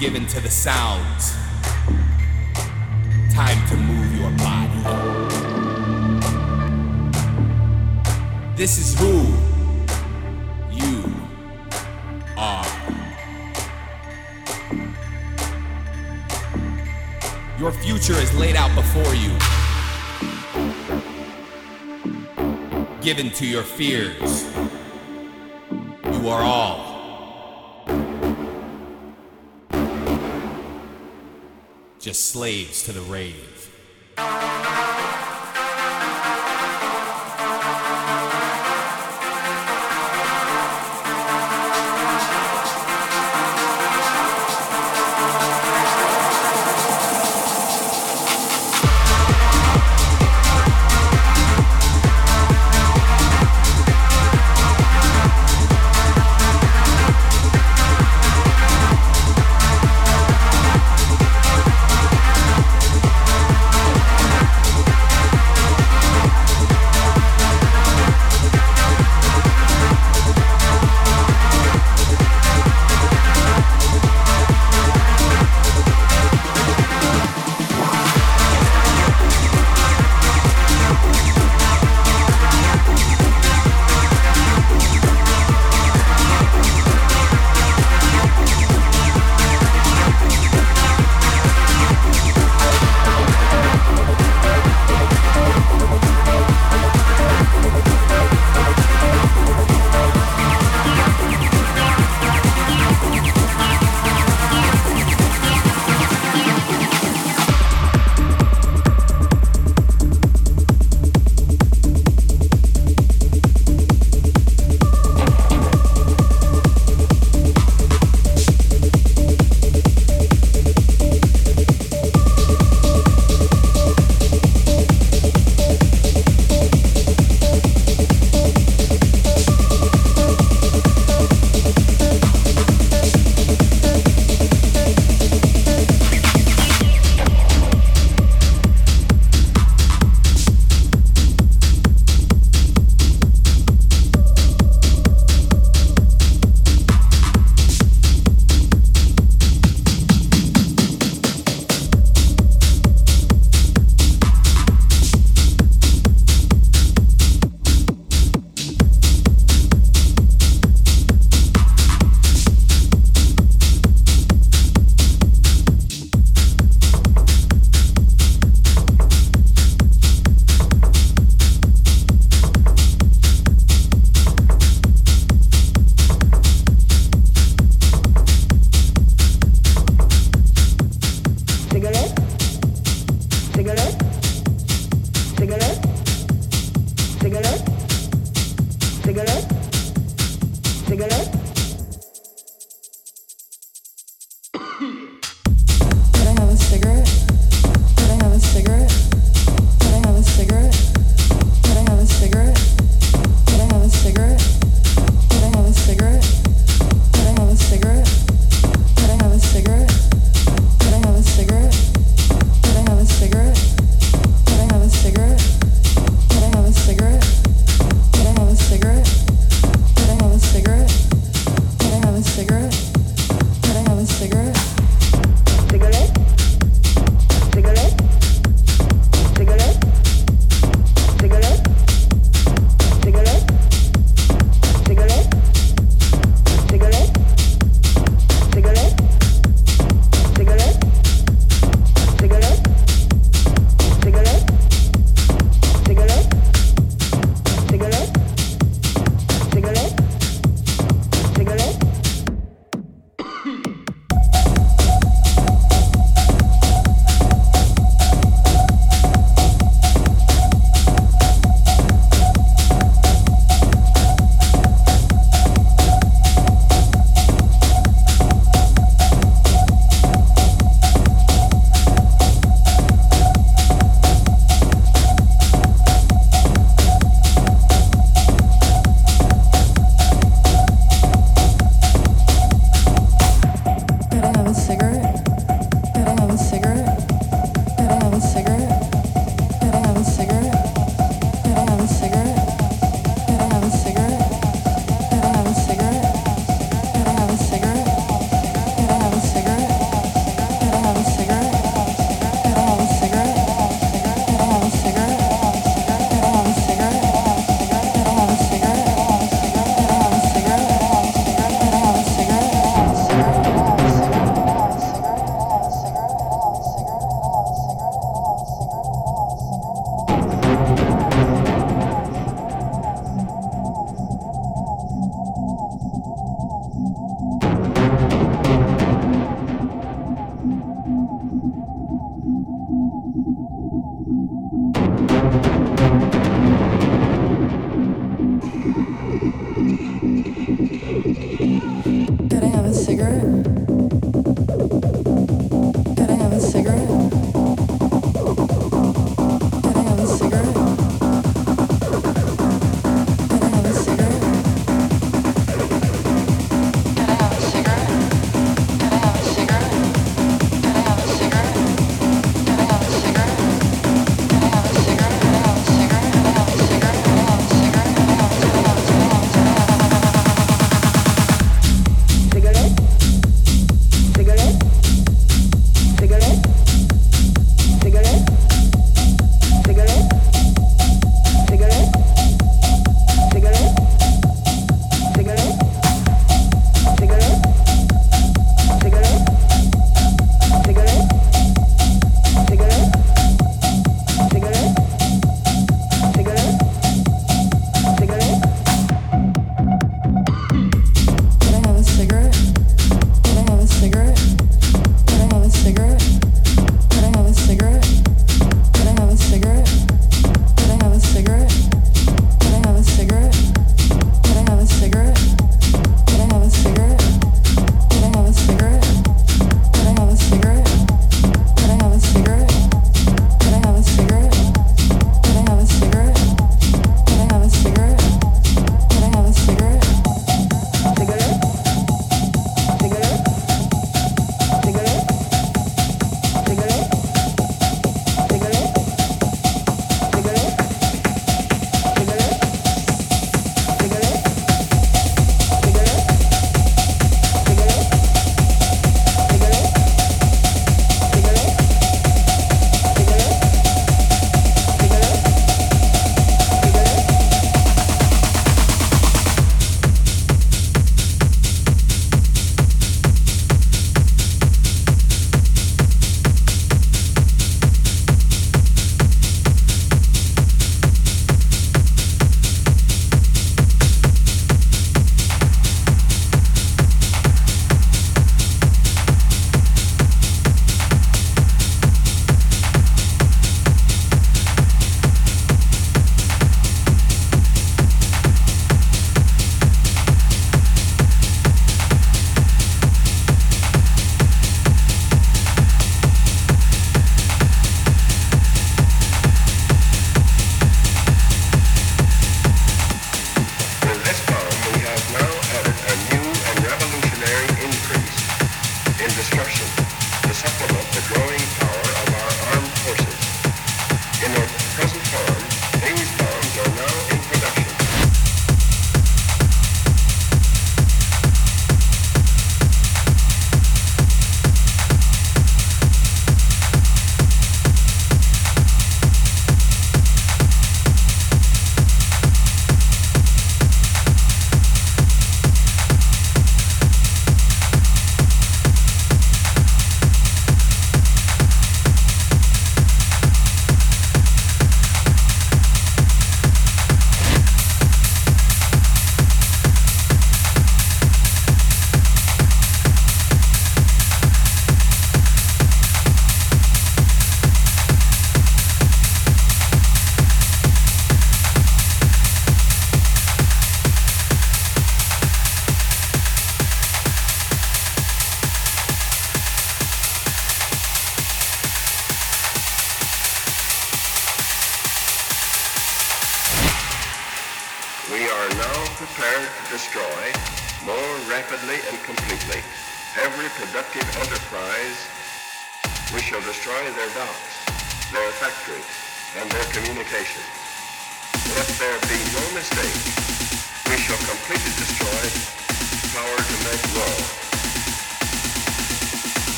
Time to the sounds. Time to move your body. This is who you are. Your future is laid out before you. Given to your fears. You are all just slaves to the rave.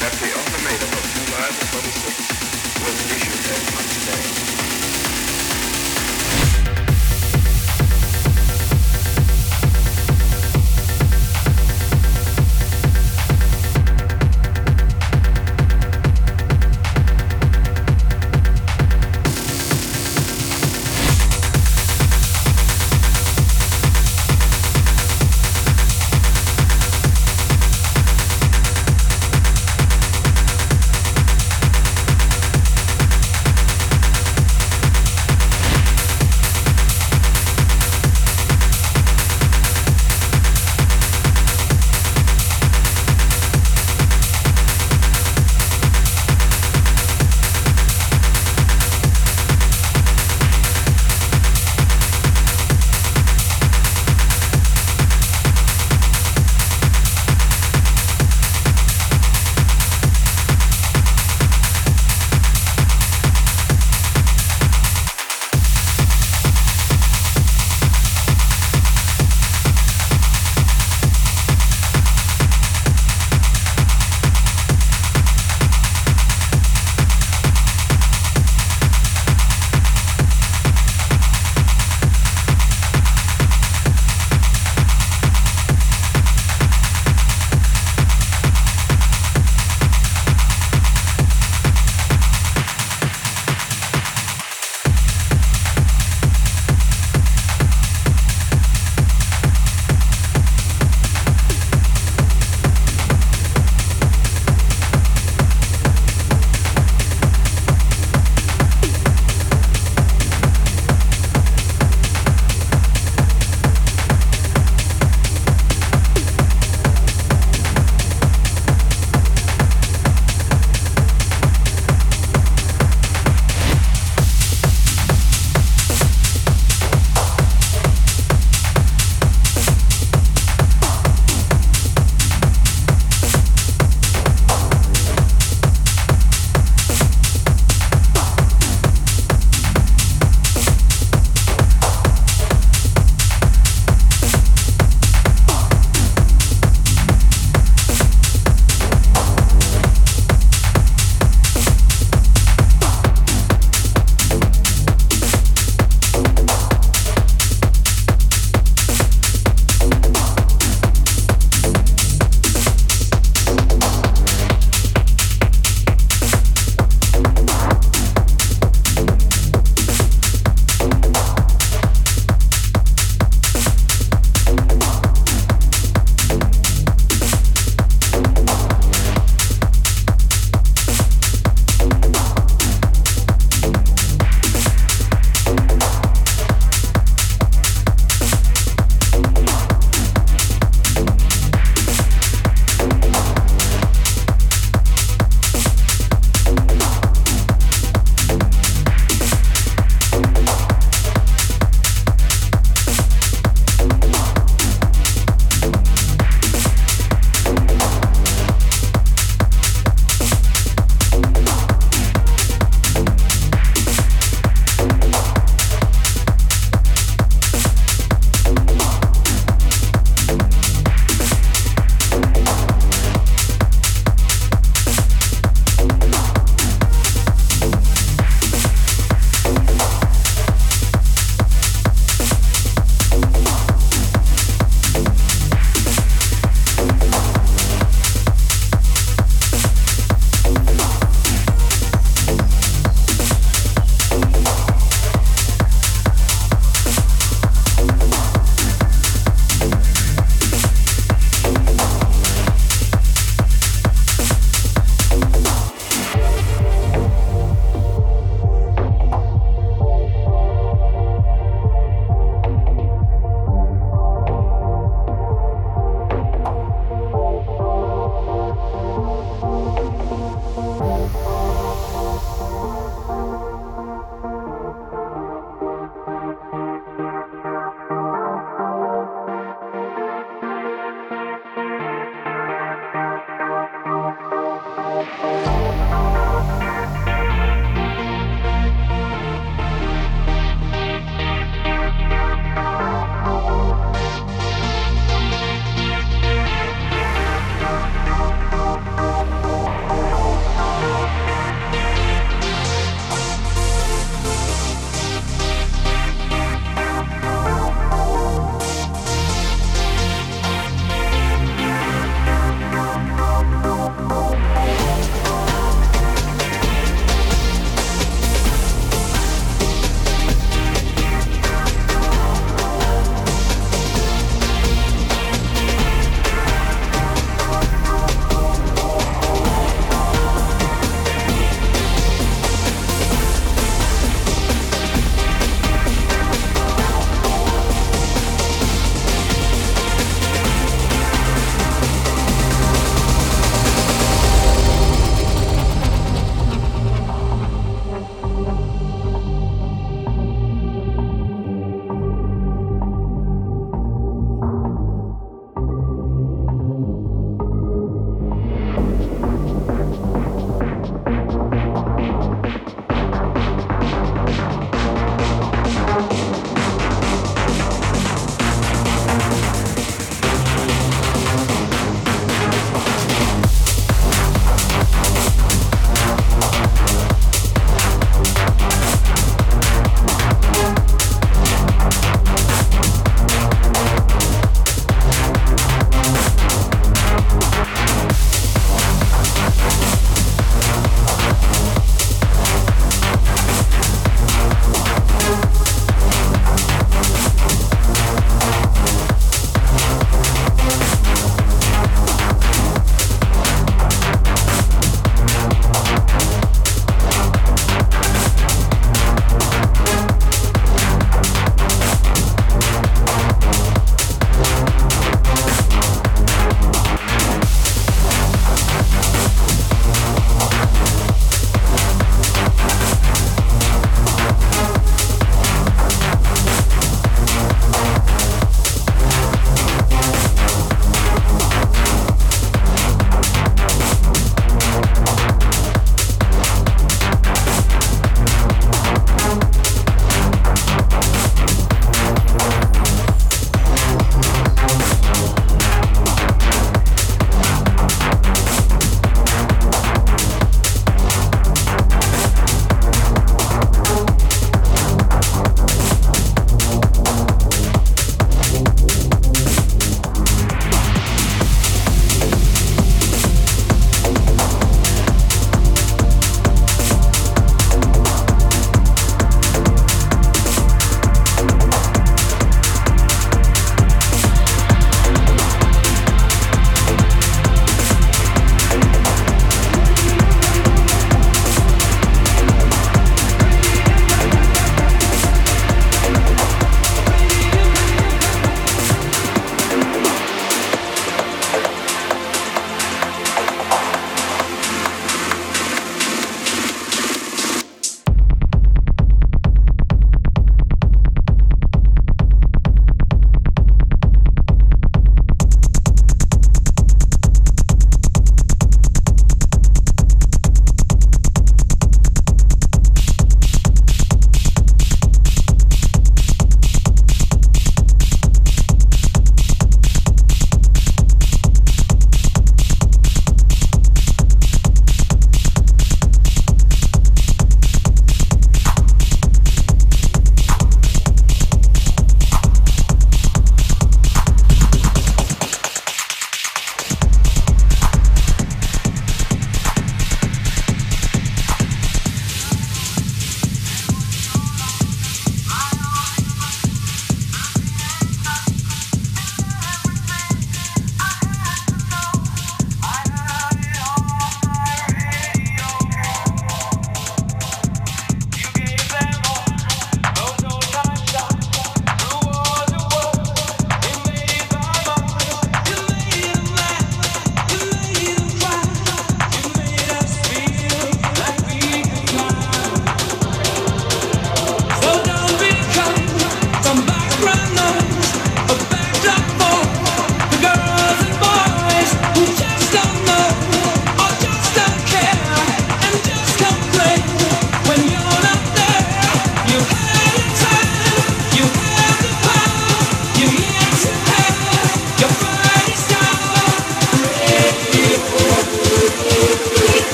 that the ultimatum of July 26 was issued as much.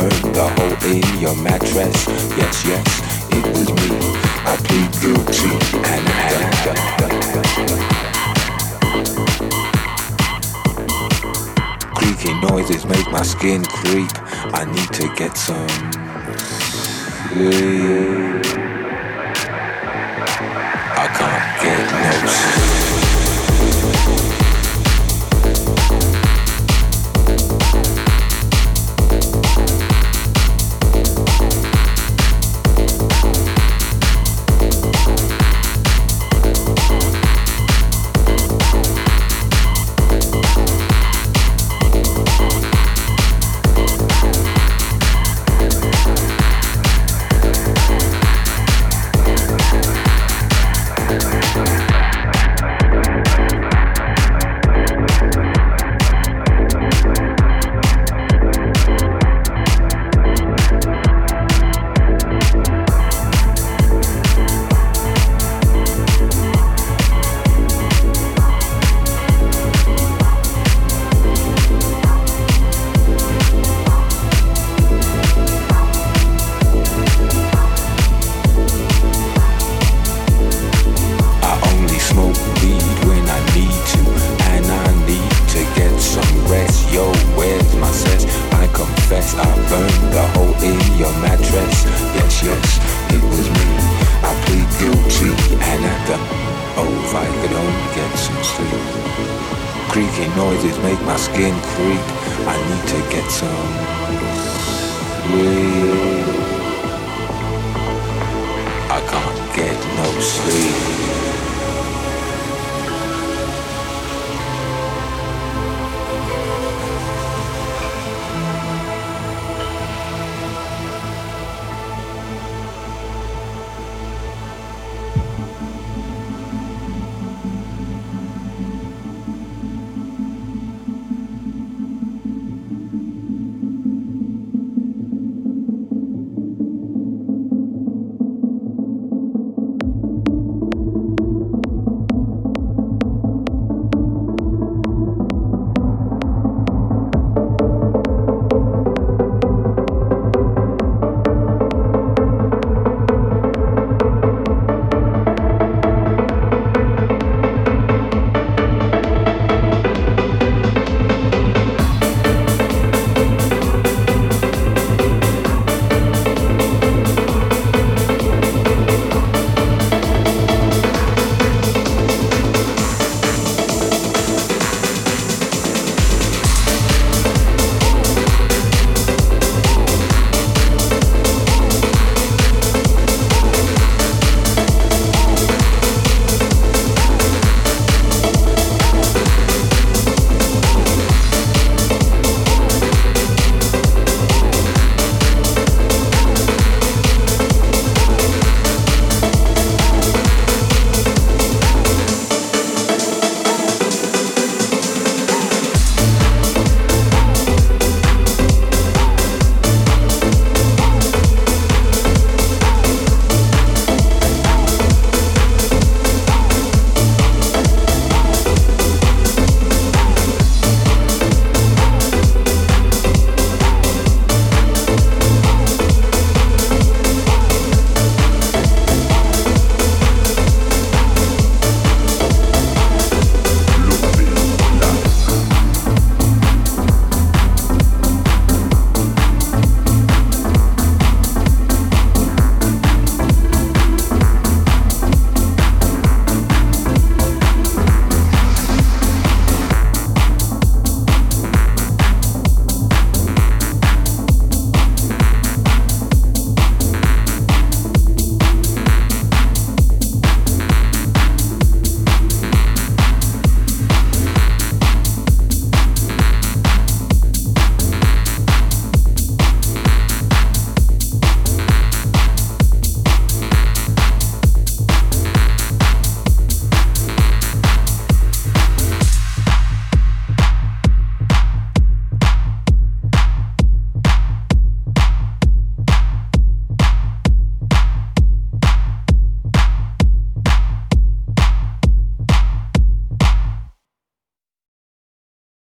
burn the hole in your mattress. Yes, yes, it was me. I plead guilty and had Creaky noises make my skin creep. I need to get some sleep.